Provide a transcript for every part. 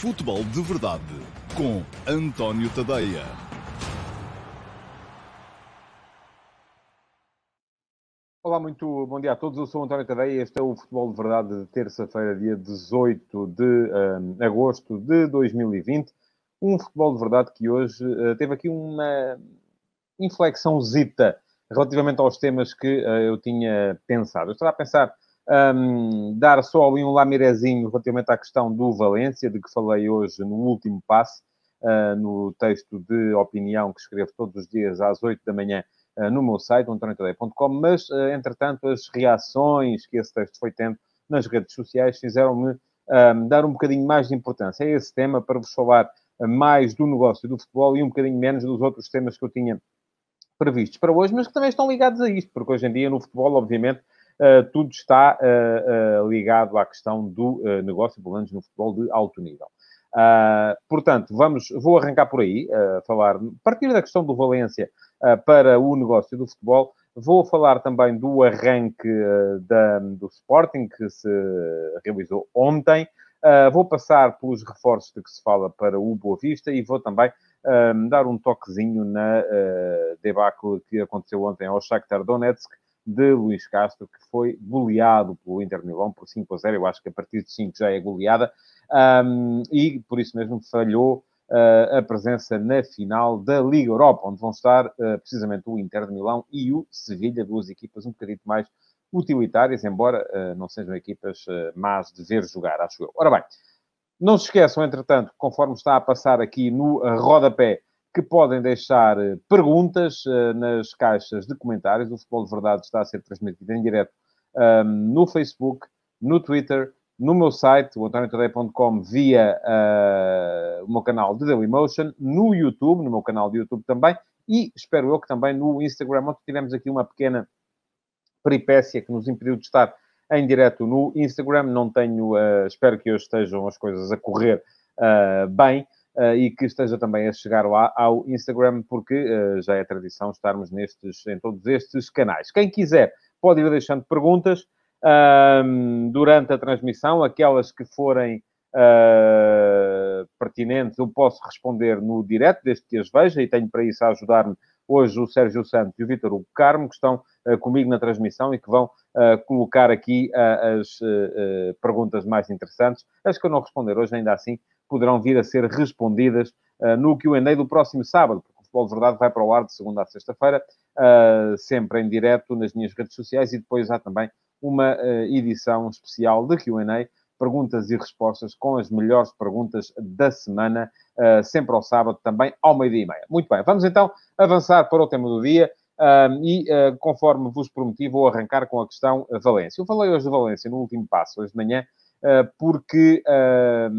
Futebol de Verdade com António Tadeia. Olá, muito bom dia a todos. Eu sou António Tadeia e este é o Futebol de Verdade de terça-feira, dia 18 de um, agosto de 2020. Um futebol de verdade que hoje uh, teve aqui uma inflexãozita relativamente aos temas que uh, eu tinha pensado. Eu estava a pensar um, dar só ali um lamirezinho relativamente à questão do Valência, de que falei hoje no último passe, uh, no texto de opinião que escrevo todos os dias às 8 da manhã uh, no meu site, antoniotadeia.com, mas, uh, entretanto, as reações que esse texto foi tendo nas redes sociais fizeram-me um, dar um bocadinho mais de importância a esse tema para vos falar mais do negócio do futebol e um bocadinho menos dos outros temas que eu tinha previstos para hoje, mas que também estão ligados a isto, porque hoje em dia no futebol, obviamente, tudo está uh, uh, ligado à questão do negócio, pelo menos no futebol de alto nível. portanto, vamos, vou arrancar por aí, falar, a partir da questão do Valência para o negócio do futebol, vou falar também do arranque da, do Sporting, que se realizou ontem, vou passar pelos reforços de que se fala para o Boa Vista e vou também dar um toquezinho na debacle que aconteceu ontem ao Shakhtar Donetsk, de Luís Castro, que foi goleado pelo Inter Milão por 5 a 0. Eu acho que a partir de 5 já é goleada. Um, e por isso mesmo falhou uh, a presença na final da Liga Europa, onde vão estar uh, precisamente o Inter de Milão e o Sevilha, duas equipas um bocadinho mais utilitárias, embora uh, não sejam equipas más de ver jogar, acho eu. Ora bem, não se esqueçam, entretanto, conforme está a passar aqui no rodapé, que podem deixar eh, perguntas uh, nas caixas de comentários. O Futebol de Verdade está a ser transmitido em direto ehm, no Facebook, no Twitter, no meu site, o antoniotadeia.com, via uh, o meu canal de Dailymotion, no YouTube, no meu canal de YouTube também, e espero eu que também no Instagram, onde tivemos aqui uma pequena peripécia que nos impediu de estar em direto no Instagram. Não tenho, uh, espero que hoje estejam as coisas a correr bem. Uh, e que esteja também a chegar lá ao Instagram, porque uh, já é tradição estarmos nestes, em todos estes canais. Quem quiser pode ir deixando perguntas uh, durante a transmissão, aquelas que forem ah, pertinentes, eu posso responder no direto, desde que as veja, e tenho para isso a ajudar-me hoje o Sérgio Santos e o Vítor Hugo Carmo, que estão comigo na transmissão e que vão colocar aqui as perguntas mais interessantes. As que eu não responder hoje, ainda assim, poderão vir a ser respondidas uh, no Q&A do próximo sábado, porque o Futebol de Verdade vai para o ar de segunda a sexta-feira, uh, sempre em direto nas minhas redes sociais e depois há também uma uh, edição especial de Q&A, perguntas e respostas com as melhores perguntas da semana, sempre ao sábado, também ao meio-dia e meia. Muito bem, vamos então avançar para o tema do dia. e, conforme vos prometi, vou arrancar com a questão Valência. Eu falei hoje de Valência no último passo, hoje de manhã, porque uh,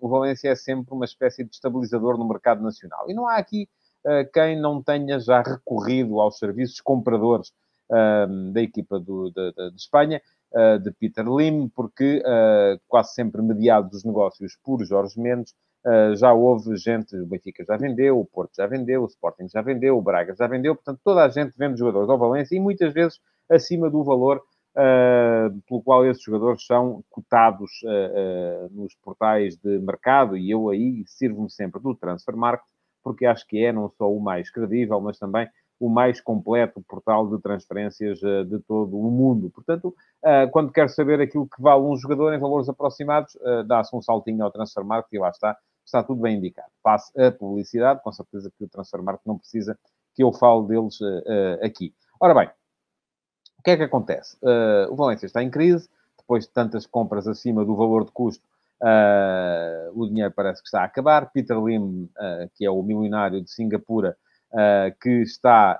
o Valência é sempre uma espécie de estabilizador no mercado nacional. E não há aqui uh, quem não tenha já recorrido aos serviços compradores da equipa do, de, de, de Espanha, de Peter Lim, porque quase sempre mediados os negócios por Jorge Mendes, já houve gente, o Benfica já vendeu, o Porto já vendeu, o Sporting já vendeu, o Braga já vendeu, portanto toda a gente vende jogadores ao Valência e muitas vezes acima do valor uh, pelo qual esses jogadores são cotados uh, uh, nos portais de mercado, e eu aí sirvo-me sempre do Transfer Market, porque acho que é não só o mais credível, mas também o mais completo portal de transferências de todo o mundo. Portanto, quando quer saber aquilo que vale um jogador em valores aproximados, dá-se um saltinho ao Transfer Market e lá está, está tudo bem indicado. Passe a publicidade, com certeza que o Transfer Market não precisa que eu fale deles aqui. Ora bem, o que é que acontece? Uh, o Valência está em crise, depois de tantas compras acima do valor de custo, uh, o dinheiro parece que está a acabar. Peter Lim, uh, que é o milionário de Singapura, que está,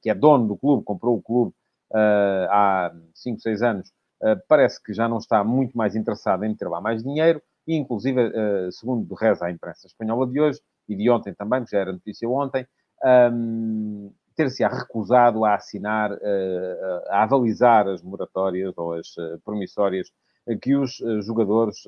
que é dono do clube, comprou o clube há 5, 6 anos, parece que já não está muito mais interessado em ter lá mais dinheiro, e inclusive, segundo reza a imprensa espanhola de hoje, e de ontem também, que já era notícia ontem, um, ter-se-á recusado a assinar, eh, a avalizar as moratórias ou as eh, promissórias que os eh, jogadores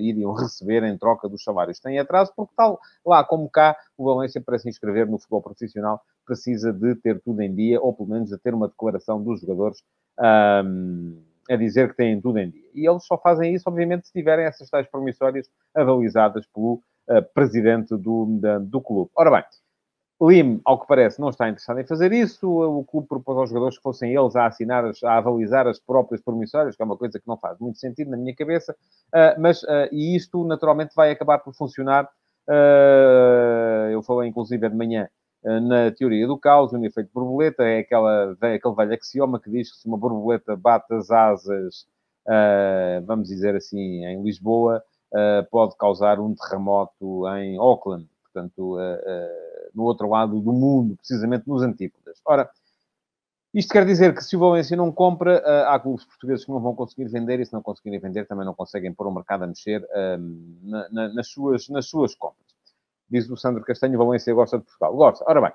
iriam receber em troca dos salários. Tem atraso, porque tal lá como cá, o Valência, para se inscrever no futebol profissional, precisa de ter tudo em dia, ou pelo menos de ter uma declaração dos jogadores um, a dizer que têm tudo em dia. E eles só fazem isso, obviamente, se tiverem essas tais promissórias avalizadas pelo uh, presidente do, da, do clube. Ora bem, Lim, ao que parece, não está interessado em fazer isso. O clube propôs aos jogadores que fossem eles a assinar, a avalizar as próprias promissórias, que é uma coisa que não faz muito sentido na minha cabeça. Uh, mas, uh, e isto, naturalmente, vai acabar por funcionar. Uh, eu falei, inclusive, de manhã na teoria do caos, o efeito borboleta é aquela, aquele velho axioma que diz que se uma borboleta bate as asas, vamos dizer assim, em Lisboa, pode causar um terremoto em Auckland portanto, no outro lado do mundo, precisamente nos antípodas. Ora, isto quer dizer que se o Valência não compra, uh, há clubes portugueses que não vão conseguir vender e se não conseguirem vender também não conseguem pôr o mercado a mexer ehm, na, na, nas, suas, nas suas compras. Diz o Sandro Castanho, o Valência gosta de Portugal. Gosta. Ora bem,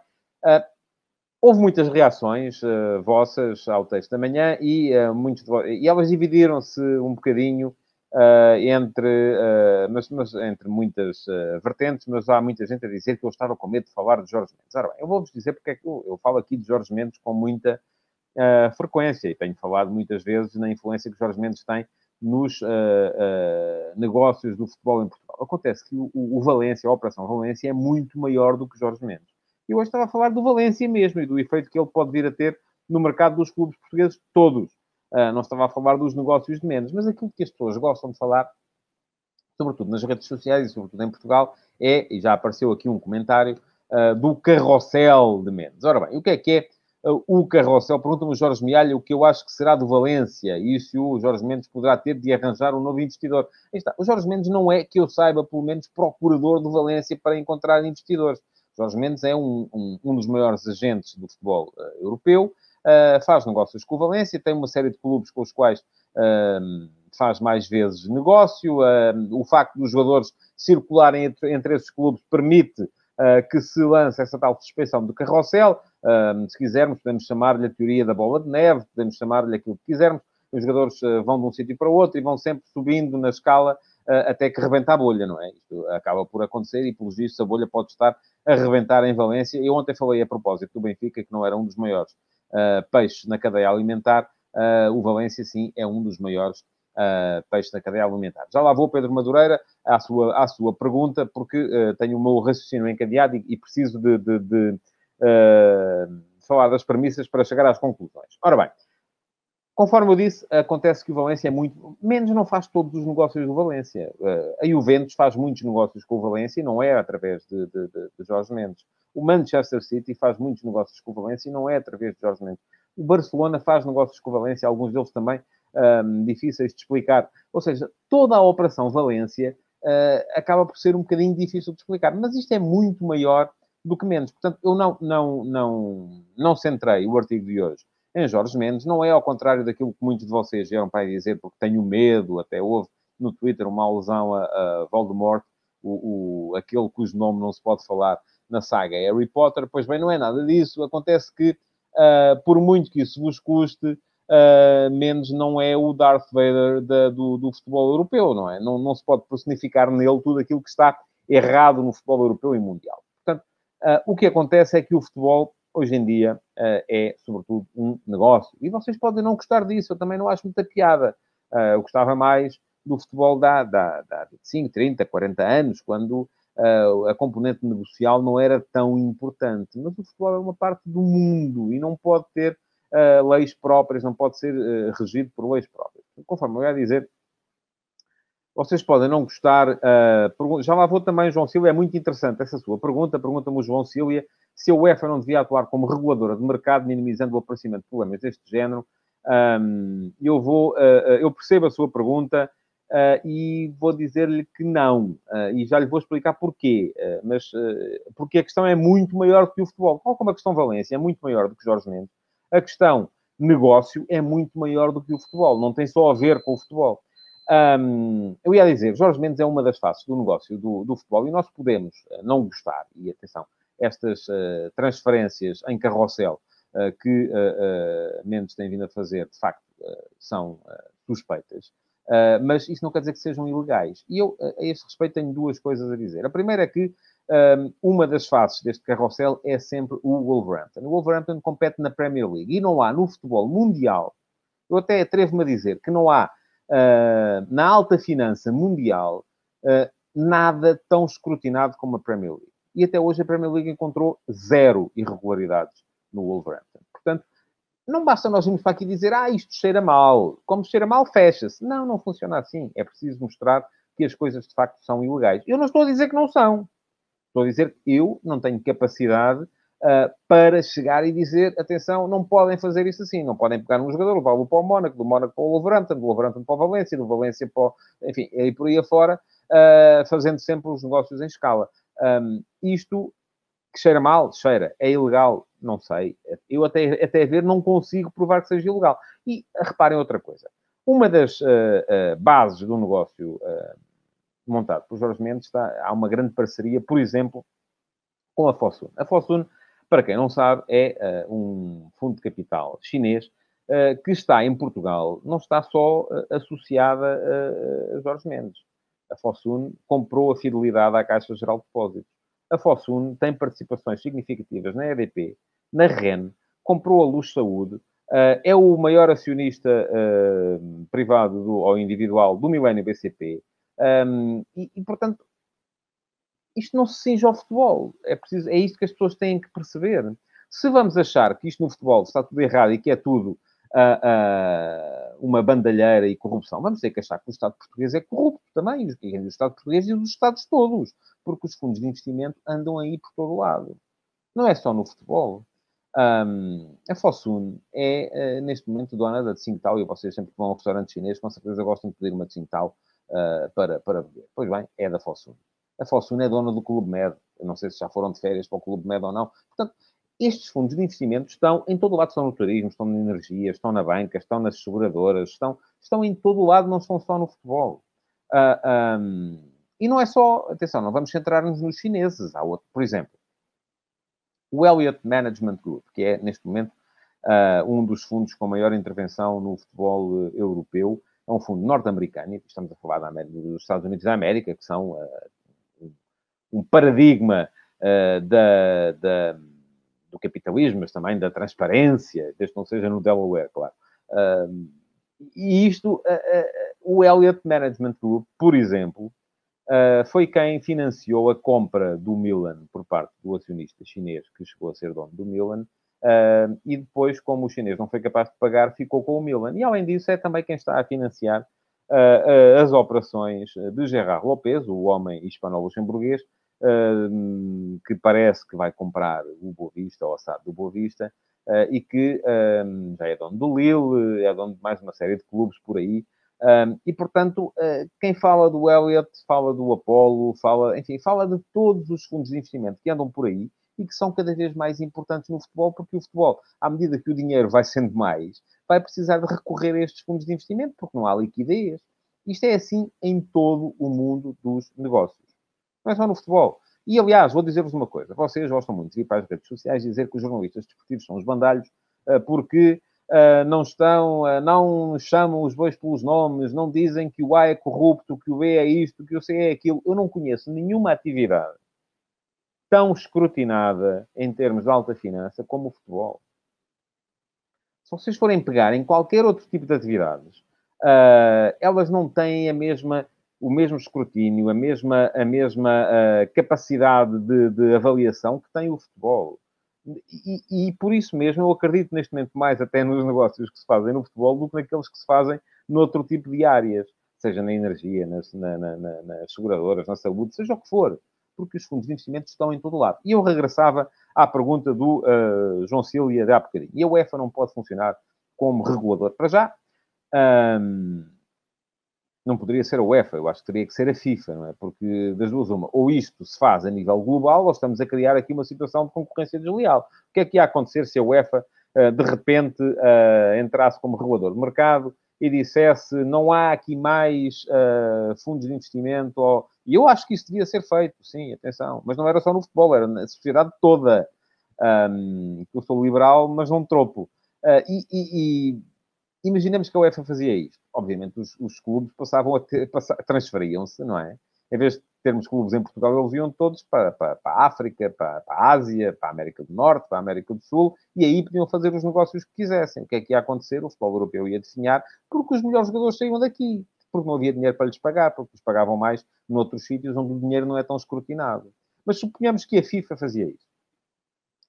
houve muitas reações vossas ao texto da manhã e, muitos e elas dividiram-se um bocadinho Uh, entre, uh, mas, mas, entre muitas uh, vertentes, mas há muita gente a dizer que eu estava com medo de falar de Jorge Mendes. Ora bem, eu vou-vos dizer porque é que eu, eu, falo aqui de Jorge Mendes com muita frequência e tenho falado muitas vezes na influência que Jorge Mendes tem nos negócios do futebol em Portugal. Acontece que o, o, Valência, a Operação Valência, é muito maior do que Jorge Mendes. E hoje estava a falar do Valência mesmo e do efeito que ele pode vir a ter no mercado dos clubes portugueses todos. Uh, não estava a falar dos negócios de menos, mas aquilo que as pessoas gostam de falar, sobretudo nas redes sociais e sobretudo em Portugal, é, e já apareceu aqui um comentário, uh, do carrossel de menos. Ora bem, o que é que é uh, o carrossel? Pergunta-me o Jorge Mialha o que eu acho que será do Valência e se o Jorge Mendes poderá ter de arranjar um novo investidor. Aí está. O Jorge Mendes não é, que eu saiba, pelo menos, procurador do Valência para encontrar investidores. Jorge Mendes é um, um, um dos maiores agentes do futebol europeu, uh, faz negócios com o Valência, tem uma série de clubes com os quais uh, faz mais vezes negócio. Uh, o facto dos jogadores circularem entre, entre esses clubes permite que se lance essa tal suspeição do carrossel. se quisermos, podemos chamar-lhe a teoria da bola de neve, podemos chamar-lhe aquilo que quisermos. Os jogadores vão de um sítio para outro e vão sempre subindo na escala até que rebenta a bolha, não é? Isto acaba por acontecer e, pelos vistos, a bolha pode estar a rebentar em Valência. Eu ontem falei a propósito do Benfica, que não era um dos maiores uh, peixes na cadeia alimentar, uh, o Valência, sim, é um dos maiores uh, peixes na cadeia alimentar. Já lá vou, Pedro Madureira, à sua, à sua pergunta, porque uh, tenho o meu raciocínio encadeado e, e preciso de, de, de uh, falar das premissas para chegar às conclusões. Ora bem, conforme eu disse, acontece que o Valência é muito... Menos não faz todos os negócios do Valência. a Juventus faz muitos negócios com o Valência e não é através de, de, de Jorge Mendes. O Manchester City faz muitos negócios com o Valência e não é através de Jorge Mendes. O Barcelona faz negócios com o Valência, alguns deles também um, difíceis de explicar. Ou seja, toda a operação Valência uh, acaba por ser um bocadinho difícil de explicar. Mas isto é muito maior do que menos. Portanto, eu não, não, não, não centrei o artigo de hoje em Jorge Mendes. Não é ao contrário daquilo que muitos de vocês vieram para dizer, porque tenho medo, até houve no Twitter uma alusão a, a Voldemort, o, o, aquele cujo nome não se pode falar na saga Harry Potter. Pois bem, não é nada disso. Acontece que, uh, por muito que isso vos custe, uh, Mendes não é o Darth Vader da, do, do, futebol europeu, não é? Não, não se pode personificar nele tudo aquilo que está errado no futebol europeu e mundial. Portanto, uh, o que acontece é que o futebol, hoje em dia, é, sobretudo, um negócio. E vocês podem não gostar disso, eu também não acho muita piada. eu gostava mais do futebol da, da, da 25, 30, 40 anos, quando a componente negocial não era tão importante. Mas o futebol é uma parte do mundo e não pode ter leis próprias, não pode ser regido por leis próprias. Conforme eu ia dizer, vocês podem não gostar. Uh, já lá vou também, João Silva, é muito interessante essa sua pergunta. Pergunta-me o João Silva se a UEFA não devia atuar como reguladora de mercado, minimizando o aparecimento de problemas deste género. Um, eu vou, eu percebo a sua pergunta. Uh, e vou dizer-lhe que não. Uh, e já lhe vou explicar porquê. Uh, mas porque a questão é muito maior do que o futebol. Qual como a questão Valência é muito maior do que Jorge Mendes, a questão negócio é muito maior do que o futebol. Não tem só a ver com o futebol. Um, eu ia dizer, Jorge Mendes é uma das faces do negócio do, do futebol e nós podemos não gostar, e atenção, estas transferências em carrossel que Mendes tem vindo a fazer, de facto, são suspeitas. Uh, mas isso não quer dizer que sejam ilegais. E eu, a esse respeito, tenho duas coisas a dizer. A primeira é que um, uma das faces deste carrossel é sempre o Wolverhampton. O Wolverhampton compete na Premier League e não há no futebol mundial Eu até atrevo-me a dizer que não há, uh, na alta finança mundial, uh, nada tão escrutinado como a Premier League. E até hoje a Premier League encontrou zero irregularidades no Wolverhampton. Portanto, não basta nós irmos para aqui dizer, ah, isto cheira mal. Como cheira mal, fecha-se. Não, não funciona assim. É preciso mostrar que as coisas de facto são ilegais. Eu não estou a dizer que não são. Estou a dizer que eu não tenho capacidade uh, para chegar e dizer, atenção, não podem fazer isso assim. Não podem pegar um jogador, levá-lo para o Mónaco, do Mónaco para o Wolverhampton, do Wolverhampton para o Valência, do Valência para o... Enfim, e por aí afora, uh, fazendo sempre os negócios em escala. Um, isto que cheira mal, cheira. É ilegal, não sei. Eu até, até ver não consigo provar que seja ilegal. E reparem outra coisa. Uma das uh, uh, bases do negócio uh, montado por Jorge Mendes está, há uma grande parceria, por exemplo, com a Fosun. A Fosun, para quem não sabe, é um fundo de capital chinês que está em Portugal, não está só associada a Jorge Mendes. A Fosun comprou a fidelidade à Caixa Geral de Depósitos a Fosun tem participações significativas na EDP, na REN, comprou a Luz Saúde, uh, é o maior acionista uh, privado do, ou individual do Milênio BCP, um, e, e, portanto, isto não se cinge ao futebol. É, preciso, é isto que as pessoas têm que perceber. Se vamos achar que isto no futebol está tudo errado e que é tudo uh, uma bandalheira e corrupção. Vamos ter que achar que o Estado português é corrupto também, o Estado português e os Estados todos, porque os fundos de investimento andam aí por todo lado. Não é só no futebol. Um, a Fosun é, uh, neste momento, dona da Tsingtao, e vocês sempre que vão ao restaurante chinês, com certeza gostam de pedir uma Tsingtao uh, para, para beber. Pois bem, é da Fosun. A Fosun é dona do Clube Med. Eu não sei se já foram de férias para o Clube Med ou não. Portanto, estes fundos de investimento estão em todo o lado, estão no turismo, estão na energia, estão na banca, estão nas seguradoras, estão, estão em todo o lado, não estão só no futebol. Uh, ah, um, e não é só, atenção, não vamos centrar-nos nos chineses. Há outro, por exemplo, o Elliott Management Group, que é, neste momento, uh, um dos fundos com maior intervenção no futebol uh, europeu, é um fundo norte-americano, estamos a falar da América, dos Estados Unidos da América, que são uh, um paradigma da, da do capitalismo, mas também da transparência, desde que não seja no Delaware, claro. E isto, o Elliott Management Group, por exemplo, foi quem financiou a compra do Milan por parte do acionista chinês que chegou a ser dono do Milan. e depois, como o chinês não foi capaz de pagar, ficou com o Milan. E além disso, é também quem está a financiar as operações de Gerard Lopez, o homem hispano-luxemburguês, uh, que parece que vai comprar o Boa Vista, ou a SAD do Boa Vista, uh, e que já é dono do Lille, é dono de mais uma série de clubes por aí. Um, e, portanto, uh, quem fala do Elliott, fala do Apollo, fala, enfim, fala de todos os fundos de investimento que andam por aí e que são cada vez mais importantes no futebol, porque o futebol, à medida que o dinheiro vai sendo mais, vai precisar de recorrer a estes fundos de investimento, porque não há liquidez. Isto é assim em todo o mundo dos negócios não é só no futebol. E, aliás, vou dizer-vos uma coisa. Vocês gostam muito de ir para as redes sociais dizer que os jornalistas desportivos são os bandalhos uh, porque uh, não estão, uh, não chamam os bois pelos nomes, não dizem que o A é corrupto, que o B é isto, que o C é aquilo. Eu não conheço nenhuma atividade tão escrutinada em termos de alta finança como o futebol. Se vocês forem pegar em qualquer outro tipo de atividades, elas não têm a mesma o mesmo escrutínio, a mesma, a mesma uh, capacidade de, de, avaliação que tem o futebol. E, e, por isso mesmo eu acredito neste momento mais até nos negócios que se fazem no futebol do que naqueles que se fazem noutro tipo de áreas, seja na energia, nas, na, na, na, nas seguradoras, na saúde, seja o que for, porque os fundos de investimento estão em todo lado. E eu regressava à pergunta do uh, João Silva de há. E a UEFA não pode funcionar como regulador. Para já, um, não poderia ser a UEFA, eu acho que teria que ser a FIFA, não é? Porque das duas uma, ou isto se faz a nível global, ou estamos a criar aqui uma situação de concorrência desleal. O que é que ia acontecer se a UEFA, eh, de repente, eh, entrasse como regulador de mercado e dissesse não há aqui mais uh, fundos de investimento? Ou... E eu acho que isso devia ser feito, sim, atenção. Mas não era só no futebol, era na sociedade toda. Um, eu sou liberal, mas não tropo. E, e, e imaginemos que a UEFA fazia isto. Obviamente, os, os clubes passavam a ter, transferiam-se, não é? Em vez de termos clubes em Portugal, eles iam todos para, para, para a África, para, para, a Ásia, para a América do Norte, para a América do Sul, e aí podiam fazer os negócios que quisessem. O que é que ia acontecer? O futebol europeu ia definhar, porque os melhores jogadores saíam daqui, porque não havia dinheiro para lhes pagar, porque lhes pagavam mais noutros sítios onde o dinheiro não é tão escrutinado. Mas suponhamos que a FIFA fazia isso.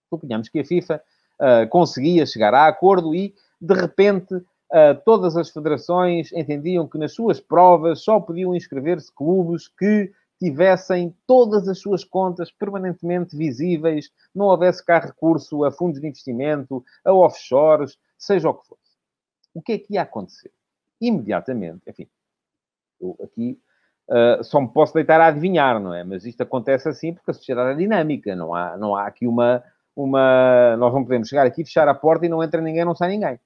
Suponhamos que a FIFA uh, conseguia chegar a acordo e, de repente, uh, todas as federações entendiam que nas suas provas só podiam inscrever-se clubes que tivessem todas as suas contas permanentemente visíveis, não houvesse cá recurso a fundos de investimento, a offshores, seja o que fosse. O que é que ia acontecer? Imediatamente, enfim, eu aqui uh, só me posso deitar a adivinhar, não é? Mas isto acontece assim porque a sociedade é dinâmica, não há, não há aqui uma, uma. Nós não podemos chegar aqui, fechar a porta e não entra ninguém, não sai ninguém.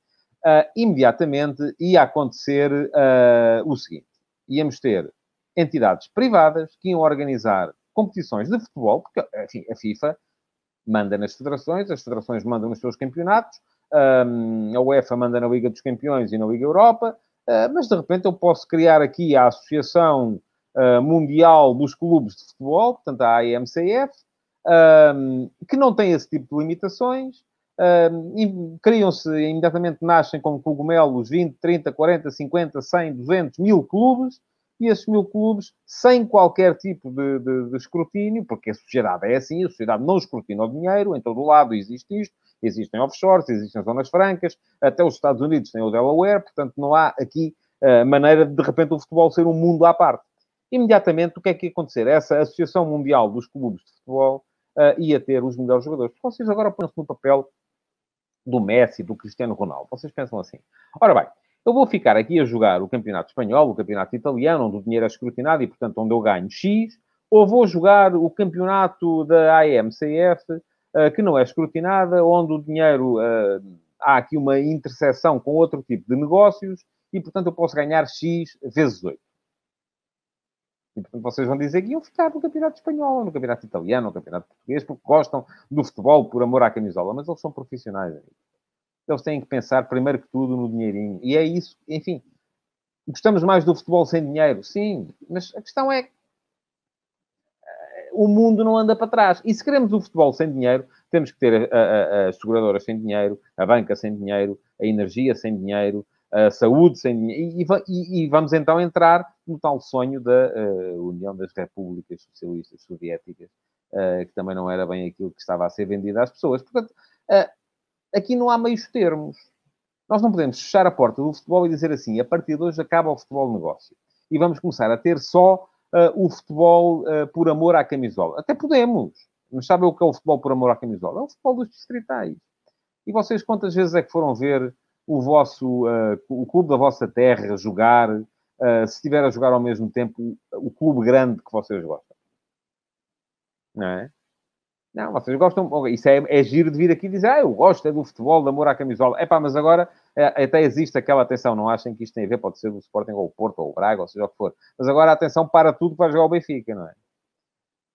Uh, imediatamente ia acontecer uh, o seguinte: íamos ter entidades privadas que iam organizar competições de futebol, porque enfim, a FIFA manda nas federações, as federações mandam nos seus campeonatos, a UEFA manda na Liga dos Campeões e na Liga Europa, ah, mas de repente eu posso criar aqui a Associação ah, Mundial dos Clubes de Futebol, portanto a AMCF, que não tem esse tipo de limitações, criam-se, imediatamente nascem como cogumelos 20, 30, 40, 50, 100, 200, mil clubes, e esses mil clubes, sem qualquer tipo de, de, de, escrutínio, porque a sociedade é assim, a sociedade não escrutina o dinheiro, em todo o lado existe isto, existem offshores, existem zonas francas, até os Estados Unidos têm o Delaware, portanto não há aqui uh, maneira de, de repente, o futebol ser um mundo à parte. Imediatamente, o que é que ia acontecer? Essa Associação Mundial dos Clubes de Futebol uh, ia ter os melhores jogadores. Vocês agora põem-se no papel do Messi, do Cristiano Ronaldo. Vocês pensam assim. Ora bem, eu vou ficar aqui a jogar o campeonato espanhol, o campeonato italiano, onde o dinheiro é escrutinado e, portanto, onde eu ganho X, ou vou jogar o campeonato da AMCF, uh, que não é escrutinada, onde o dinheiro uh, há aqui uma interseção com outro tipo de negócios e, portanto, eu posso ganhar X vezes 8. E, portanto, vocês vão dizer que iam ficar no campeonato espanhol, no campeonato italiano, no campeonato português, porque gostam do futebol por amor à camisola, mas eles são profissionais. Eles têm que pensar, primeiro que tudo, no dinheirinho. E é isso, enfim. Gostamos mais do futebol sem dinheiro? Sim, mas a questão é o mundo não anda para trás. E se queremos o futebol sem dinheiro, temos que ter as seguradoras sem dinheiro, a banca sem dinheiro, a energia sem dinheiro, a saúde sem dinheiro. E, e, e vamos então entrar no tal sonho da uh, União das Repúblicas Socialistas Soviéticas, uh, que também não era bem aquilo que estava a ser vendido às pessoas. Portanto, uh, aqui não há meios termos. Nós não podemos fechar a porta do futebol e dizer assim, a partir de hoje acaba o futebol negócio. E vamos começar a ter só o futebol por amor à camisola. Até podemos. Mas sabem o que é o futebol por amor à camisola? É o futebol dos distritais. E vocês quantas vezes é que foram ver o vosso, uh, o clube da vossa terra jogar, se estiver a jogar ao mesmo tempo o clube grande que vocês gostam? Não é? Não, vocês gostam. Isso é, é giro de vir aqui dizer, ah, eu gosto é do futebol, de amor à camisola. É pá, mas agora é, até existe aquela atenção, não achem que isto tem a ver, pode ser o Sporting ou o Porto ou o Braga, ou seja o que for. Mas agora a atenção para tudo para jogar o Benfica, não é?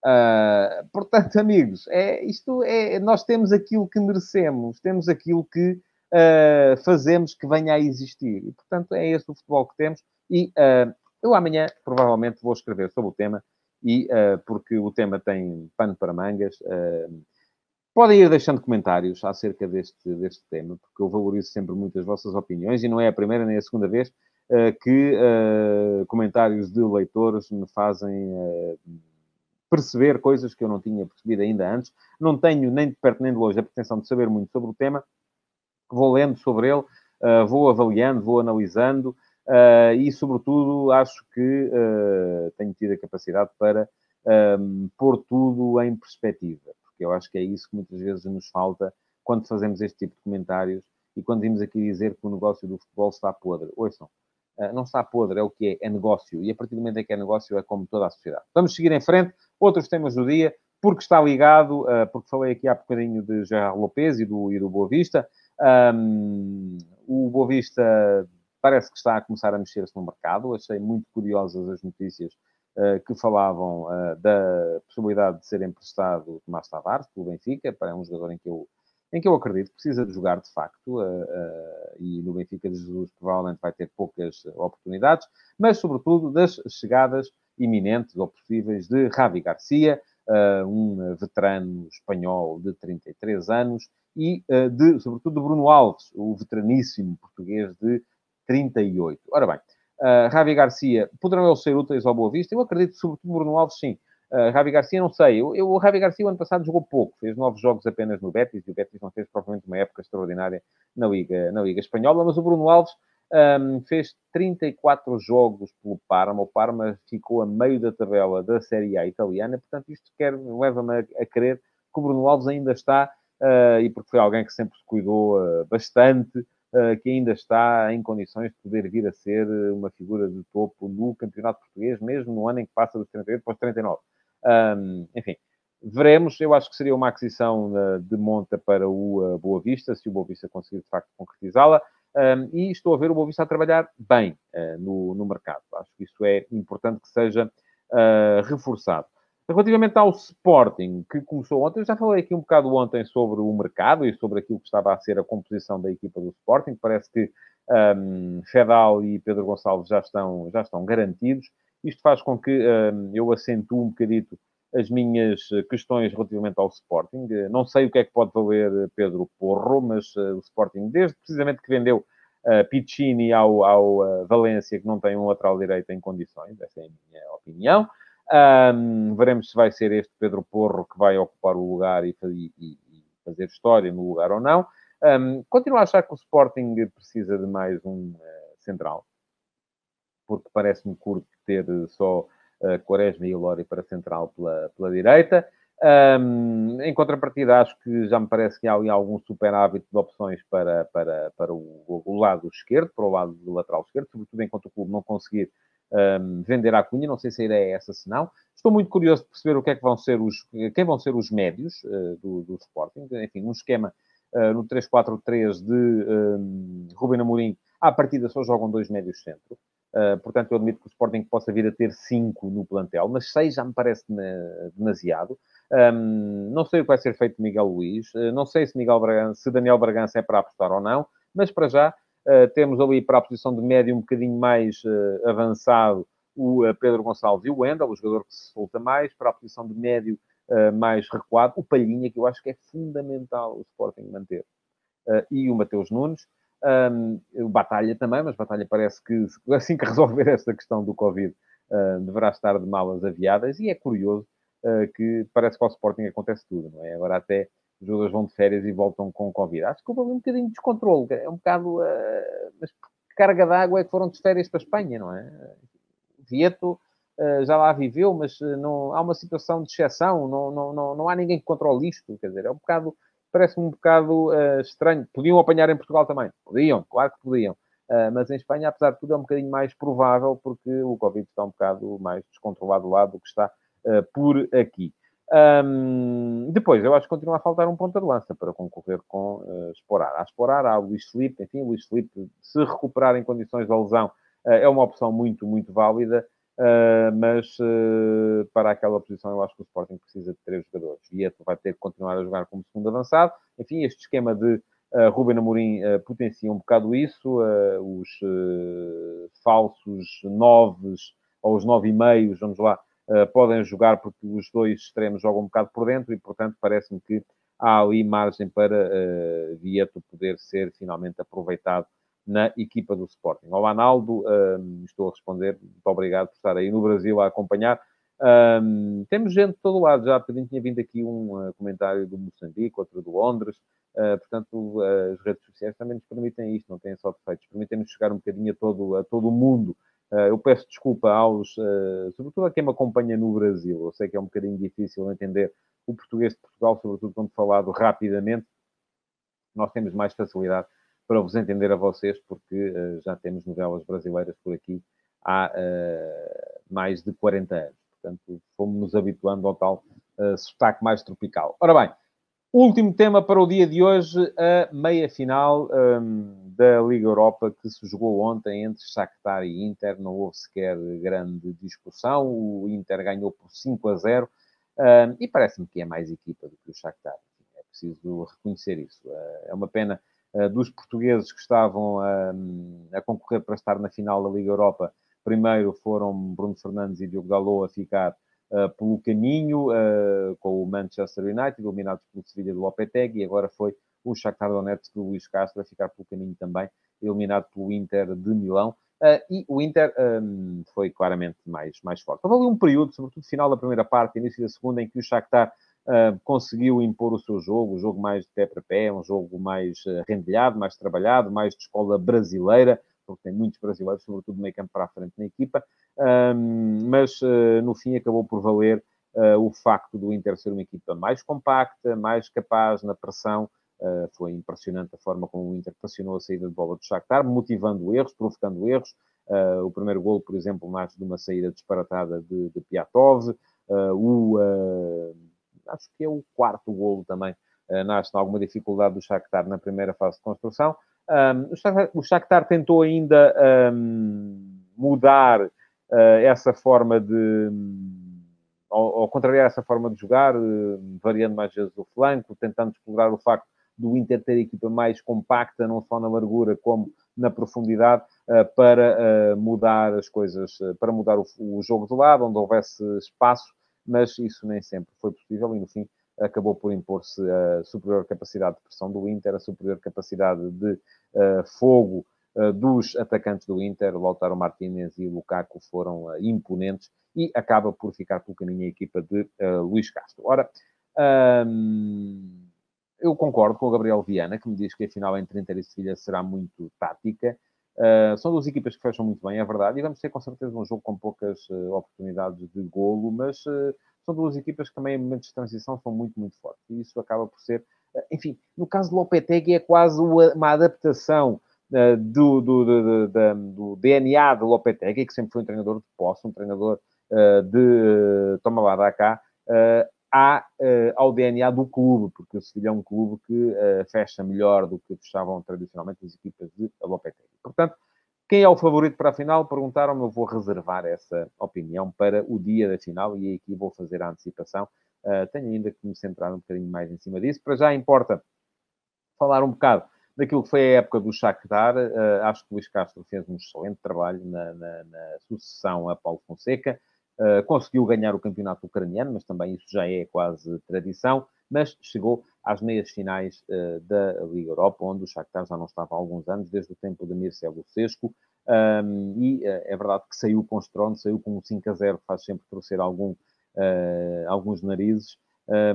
Uh, portanto, amigos, é, isto é, nós temos aquilo que merecemos, temos aquilo que uh, fazemos que venha a existir. E, portanto, é esse o futebol que temos. E uh, eu amanhã provavelmente vou escrever sobre o tema e uh, porque o tema tem pano para mangas. Podem ir deixando comentários acerca deste, deste tema, porque eu valorizo sempre muito as vossas opiniões e não é a primeira nem a segunda vez que comentários de leitores me fazem perceber coisas que eu não tinha percebido ainda antes. Não tenho nem de perto nem de longe a pretensão de saber muito sobre o tema. Vou lendo sobre ele, vou avaliando, vou analisando Uh, e, sobretudo, acho que uh, tenho tido a capacidade para um, pôr tudo em perspectiva, porque eu acho que é isso que muitas vezes nos falta quando fazemos este tipo de comentários e quando vimos aqui dizer que o negócio do futebol está podre. Ouçam, uh, não está podre, é o que é, é negócio. E a partir do momento em que é negócio, é como toda a sociedade. Vamos seguir em frente. Outros temas do dia, porque está ligado, porque falei aqui há bocadinho de Gerard Lopes e do, e do Boa Vista. Um, o Boa Vista parece que está a começar a mexer-se no mercado. Achei muito curiosas as notícias uh, que falavam uh, da possibilidade de ser emprestado Tomás Tavares pelo Benfica, para um jogador em que eu, em que eu acredito que precisa de jogar de facto, uh, e no Benfica de Jesus provavelmente vai ter poucas oportunidades, mas sobretudo das chegadas iminentes ou possíveis de Javi Garcia, um veterano espanhol de 33 anos, e, de, sobretudo, de Bruno Alves, o veteraníssimo português de 38. Ora bem, uh, Javi Garcia, poderão eles ser úteis ao Boa Vista? Eu acredito, sobretudo, Bruno Alves, sim. Uh, Javi Garcia, não sei. Eu, eu, o Javi Garcia, o ano passado, jogou pouco. Fez nove jogos apenas no Betis, e o Betis não fez propriamente uma época extraordinária na Liga, na Liga Espanhola, mas o Bruno Alves um, fez 34 jogos pelo Parma. O Parma ficou a meio da tabela da Série A italiana. Portanto, isto leva-me a, a crer que o Bruno Alves ainda está, uh, e porque foi alguém que sempre se cuidou uh, bastante, uh, que ainda está em condições de poder vir a ser uma figura de topo no campeonato português, mesmo no ano em que passa dos 38 para os 39. Um, enfim, veremos. Eu acho que seria uma aquisição de monta para o Boa Vista, se o Boa Vista conseguir de facto concretizá-la. Um, e estou a ver o Boa a trabalhar bem uh, no, no mercado. Acho que isso é importante que seja uh, reforçado. Relativamente ao Sporting, que começou ontem, eu já falei aqui um bocado ontem sobre o mercado e sobre aquilo que estava a ser a composição da equipa do Sporting. Parece que um, Fedal e Pedro Gonçalves já estão, já estão garantidos. Isto faz com que um, eu acentue um bocadito as minhas questões relativamente ao Sporting. Não sei o que é que pode valer Pedro Porro, mas uh, o Sporting, desde precisamente que vendeu uh, Piccini ao, ao uh, Valência, que não tem um lateral direito em condições, essa é a minha opinião. Um, veremos se vai ser este Pedro Porro que vai ocupar o lugar e, e, e fazer história no lugar ou não. Um, continuo a achar que o Sporting precisa de mais um central, porque parece-me curto ter só Quaresma e Lori para central pela, pela direita. Um, em contrapartida, acho que já me parece que há ali algum superávit de opções para, para, para o, o, lado esquerdo, para o lado do lateral esquerdo, sobretudo enquanto o clube não conseguir um, vender a Cunha. Não sei se a ideia é essa, se não. Estou muito curioso de perceber o que é que vão ser os, quem vão ser os médios uh, do, do Sporting. Enfim, um esquema uh, no 3-4-3 de um, Ruben Amorim, à partida só jogam dois médios centro. Uh, portanto, eu admito que o Sporting possa vir a ter cinco no plantel, mas seis já me parece demasiado. Um, não sei o que vai ser feito de Miguel Luís, uh, não sei se, Miguel Bragança, se Daniel Bragança é para apostar ou não, mas para já uh, temos ali para a posição de médio um bocadinho mais avançado o Pedro Gonçalves e o Wendel, o jogador que se solta mais, para a posição de médio mais recuado, o Palhinha, que eu acho que é fundamental o Sporting manter, e o Mateus Nunes. Um, batalha também, mas Batalha parece que assim que resolver esta questão do Covid uh, deverá estar de malas aviadas e é curioso uh, que parece que ao Sporting acontece tudo, não é? Agora até os jogadores vão de férias e voltam com Covid. Acho que houve um bocadinho de descontrole, é um bocado... Uh, mas que carga d'água é que foram de férias para a Espanha, não é? Vieto já lá viveu, mas não, há uma situação de exceção, não, não, não, não há ninguém que controle isto, quer dizer, é um bocado parece-me um bocado uh, estranho. Podiam apanhar em Portugal também? Podiam, claro que podiam. Uh, mas em Espanha, apesar de tudo, é um bocadinho mais provável, porque o Covid está um bocado mais descontrolado lá do que está uh, por aqui. Um, depois, eu acho que continua a faltar um ponta de lança para concorrer com uh, Esporar. Há Esporar, há Luís Felipe, enfim, Luís Felipe, se recuperar em condições de lesão, uh, é uma opção muito, muito válida. Uh, mas uh, para aquela posição eu acho que o Sporting precisa de três jogadores. Vieto vai ter que continuar a jogar como segundo avançado. Enfim, este esquema de uh, Ruben Amorim potencia um bocado isso. os falsos noves, ou os nove e meios, vamos lá, podem jogar porque os dois extremos jogam um bocado por dentro e, portanto, parece-me que há ali margem para Vieto poder ser finalmente aproveitado na equipa do Sporting. Olá, Naldo, um, estou a responder, muito obrigado por estar aí no Brasil a acompanhar. Um, temos gente de todo lado, já há tinha vindo aqui um uh, comentário do Moçambique, outro do Londres, uh, portanto, uh, as redes sociais também nos permitem isto, não têm só defeitos, permitem-nos chegar um bocadinho a todo, a todo o mundo. eu peço desculpa aos, sobretudo a quem me acompanha no Brasil, eu sei que é um bocadinho difícil entender o português de Portugal, sobretudo quando falado rapidamente, nós temos mais facilidade para vos entender a vocês, porque uh, já temos novelas brasileiras por aqui há uh, mais de 40 anos. Portanto, fomos-nos habituando ao tal uh, sotaque mais tropical. Ora bem, último tema para o dia de hoje, a meia-final um, da Liga Europa, que se jogou ontem entre Shakhtar e Inter. Não houve sequer grande discussão. O Inter ganhou por 5 a 0. Um, e parece-me que é mais equipa do que o Shakhtar. É preciso reconhecer isso. é uma pena eh, dos portugueses que estavam a, a, concorrer para estar na final da Liga Europa Primeiro foram Bruno Fernandes e Diogo Dalot a ficar uh, pelo caminho uh, com o Manchester United, eliminados pelo Sevilha do Lopetegui, e agora foi o Shakhtar Donetsk do Luís Castro a ficar pelo caminho também, eliminado pelo Inter de Milão. Uh, e o Inter um, foi claramente mais, mais forte. Houve ali um período, sobretudo final da primeira parte, início da segunda, em que o Shakhtar uh, conseguiu impor o seu jogo, um jogo mais de pé para pé, um jogo mais uh, rendilhado, mais trabalhado, mais de escola brasileira, porque tem muitos brasileiros, sobretudo meio campo para a frente na equipa, mas uh, no fim acabou por valer o facto do Inter ser uma equipa mais compacta, mais capaz na pressão, foi impressionante a forma como o Inter pressionou a saída de bola do Shakhtar, motivando erros, provocando erros. O primeiro gol, por exemplo, nasce de uma saída disparatada de, de Piatov. O, acho que é o quarto golo também, nasce de alguma dificuldade do Shakhtar na primeira fase de construção. Um, o, Shakhtar, o, Shakhtar, tentou ainda um, mudar essa forma de... Ou, ou, contrariar essa forma de jogar, variando mais vezes o flanco, tentando explorar o facto do Inter ter a equipa mais compacta, não só na largura como na profundidade, eh, para eh, mudar as coisas, eh, para mudar o jogo de lado, onde houvesse espaço, mas isso nem sempre foi possível e, no fim, acabou por impor-se a superior capacidade de pressão do Inter, a superior capacidade de fogo dos atacantes do Inter, Lautaro Martínez e Lukaku foram imponentes e acaba por ficar pelo caminho a equipa de Luís Castro. Ora, hum, eu concordo com o Gabriel Viana, que me diz que a final entre Inter e Sevilha será muito tática. Uh, são duas equipas que fecham muito bem, é verdade, e vamos ter com certeza um jogo com poucas uh, oportunidades de golo, mas uh, são duas equipas que também em momentos de transição são muito, muito fortes. E isso acaba por ser, enfim, no caso do Lopetegui é quase uma adaptação do, do, do, do, DNA de Lopetegui, que sempre foi um treinador de posse, um treinador de toma lá, cá, à, uh, ao DNA do clube, porque o Sevilha é um clube que uh, fecha melhor do que fechavam tradicionalmente as equipas de Lopetegui. Portanto, quem é o favorito para a final? Perguntaram-me, eu vou reservar essa opinião para o dia da final e aqui vou fazer a antecipação. Uh, tenho ainda que me centrar um bocadinho mais em cima disso. Para já importa falar um bocado daquilo que foi a época do Shakhtar. Uh, acho que o Luís Castro fez um excelente trabalho na, na, na sucessão a Paulo Fonseca. Uh, conseguiu ganhar o campeonato ucraniano, mas também isso já é quase tradição. Mas chegou às meias finais uh, da Liga Europa, onde o Shakhtar já não estava há alguns anos, desde o tempo de Mircea Lucescu. Um, e uh, é verdade que saiu com os tronos, saiu com um 5 a 0, faz sempre torcer algum, alguns narizes.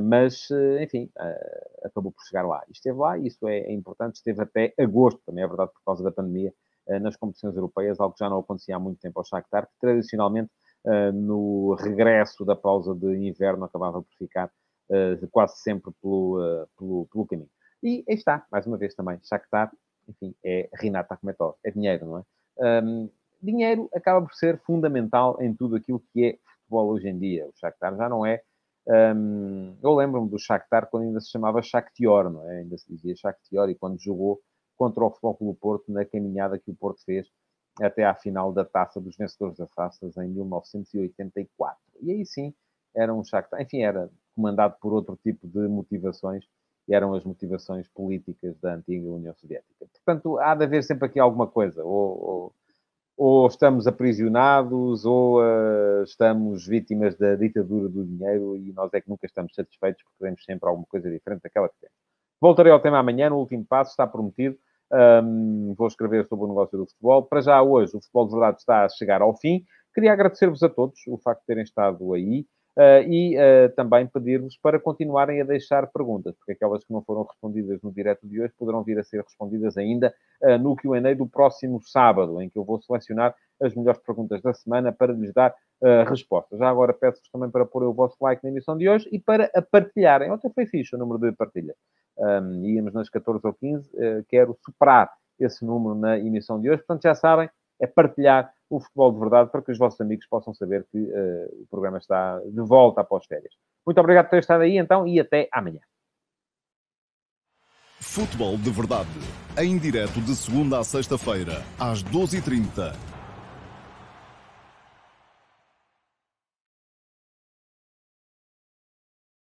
mas, enfim, acabou por chegar lá. Esteve lá, isso é, é, importante, esteve até agosto, também é verdade, por causa da pandemia, nas competições europeias, algo que já não acontecia há muito tempo ao Shakhtar, que tradicionalmente no regresso da pausa de inverno, acabava por ficar uh, quase sempre pelo, uh, pelo, pelo, caminho. E aí está, mais uma vez também, Shakhtar, enfim, é Renata Akhmetov, é dinheiro, não é? Um, dinheiro acaba por ser fundamental em tudo aquilo que é futebol hoje em dia. O Shakhtar já não é... Um, eu lembro-me do Shakhtar quando ainda se chamava Shakhtar, não é? Ainda se dizia Shakhtar e quando jogou contra o Futebol Clube Porto na caminhada que o Porto fez até à final da Taça dos Vencedores das Taças em 1984. E aí sim, era um Shakhtar, enfim, era comandado por outro tipo de motivações, eram as motivações políticas da antiga União Soviética. Portanto, há de haver sempre aqui alguma coisa, ou, ou, ou estamos aprisionados, ou uh, estamos vítimas da ditadura do dinheiro, e nós é que nunca estamos satisfeitos porque queremos sempre alguma coisa diferente daquela que temos. Voltarei ao tema amanhã, no último passo, está prometido. Um, vou escrever sobre o negócio do futebol. Para já, hoje, o futebol de verdade está a chegar ao fim. Queria agradecer-vos a todos o facto de terem estado aí. Uh, e uh, também pedir-vos para continuarem a deixar perguntas, porque aquelas que não foram respondidas no direto de hoje poderão vir a ser respondidas ainda uh, no QA do próximo sábado, em que eu vou selecionar as melhores perguntas da semana para lhes dar respostas. Já agora peço-vos também para pôr o vosso like na emissão de hoje e para a partilharem. Ontem foi fixe o número de partilhas um, íamos nas 14 ou 15, uh, eh, quero superar esse número na emissão de hoje. Portanto, já sabem, é partilhar o futebol de verdade para que os vossos amigos possam saber que uh, o programa está de volta após férias. Muito obrigado por ter estado aí, então, e até amanhã. Futebol de Verdade, em direto de segunda a sexta-feira, às 12h30